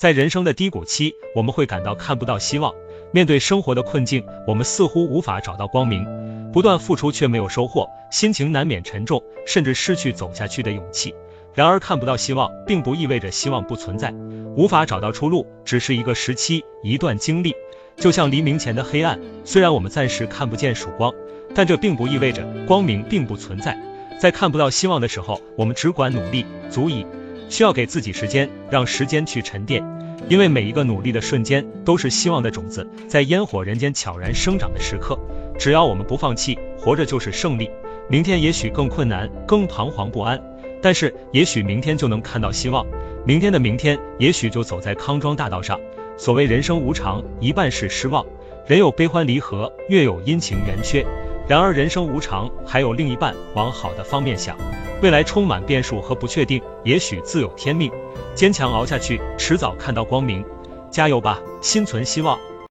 在人生的低谷期，我们会感到看不到希望；面对生活的困境，我们似乎无法找到光明。不断付出却没有收获，心情难免沉重，甚至失去走下去的勇气。然而，看不到希望，并不意味着希望不存在。无法找到出路，只是一个时期、一段经历。就像黎明前的黑暗，虽然我们暂时看不见曙光，但这并不意味着光明并不存在。在看不到希望的时候，我们只管努力，足以。需要给自己时间，让时间去沉淀，因为每一个努力的瞬间，都是希望的种子在烟火人间悄然生长的时刻。只要我们不放弃，活着就是胜利。明天也许更困难，更彷徨不安，但是也许明天就能看到希望。明天的明天，也许就走在康庄大道上。所谓人生无常，一半是失望。人有悲欢离合，月有阴晴圆缺。然而人生无常，还有另一半。往好的方面想，未来充满变数和不确定，也许自有天命。坚强熬下去，迟早看到光明。加油吧，心存希望。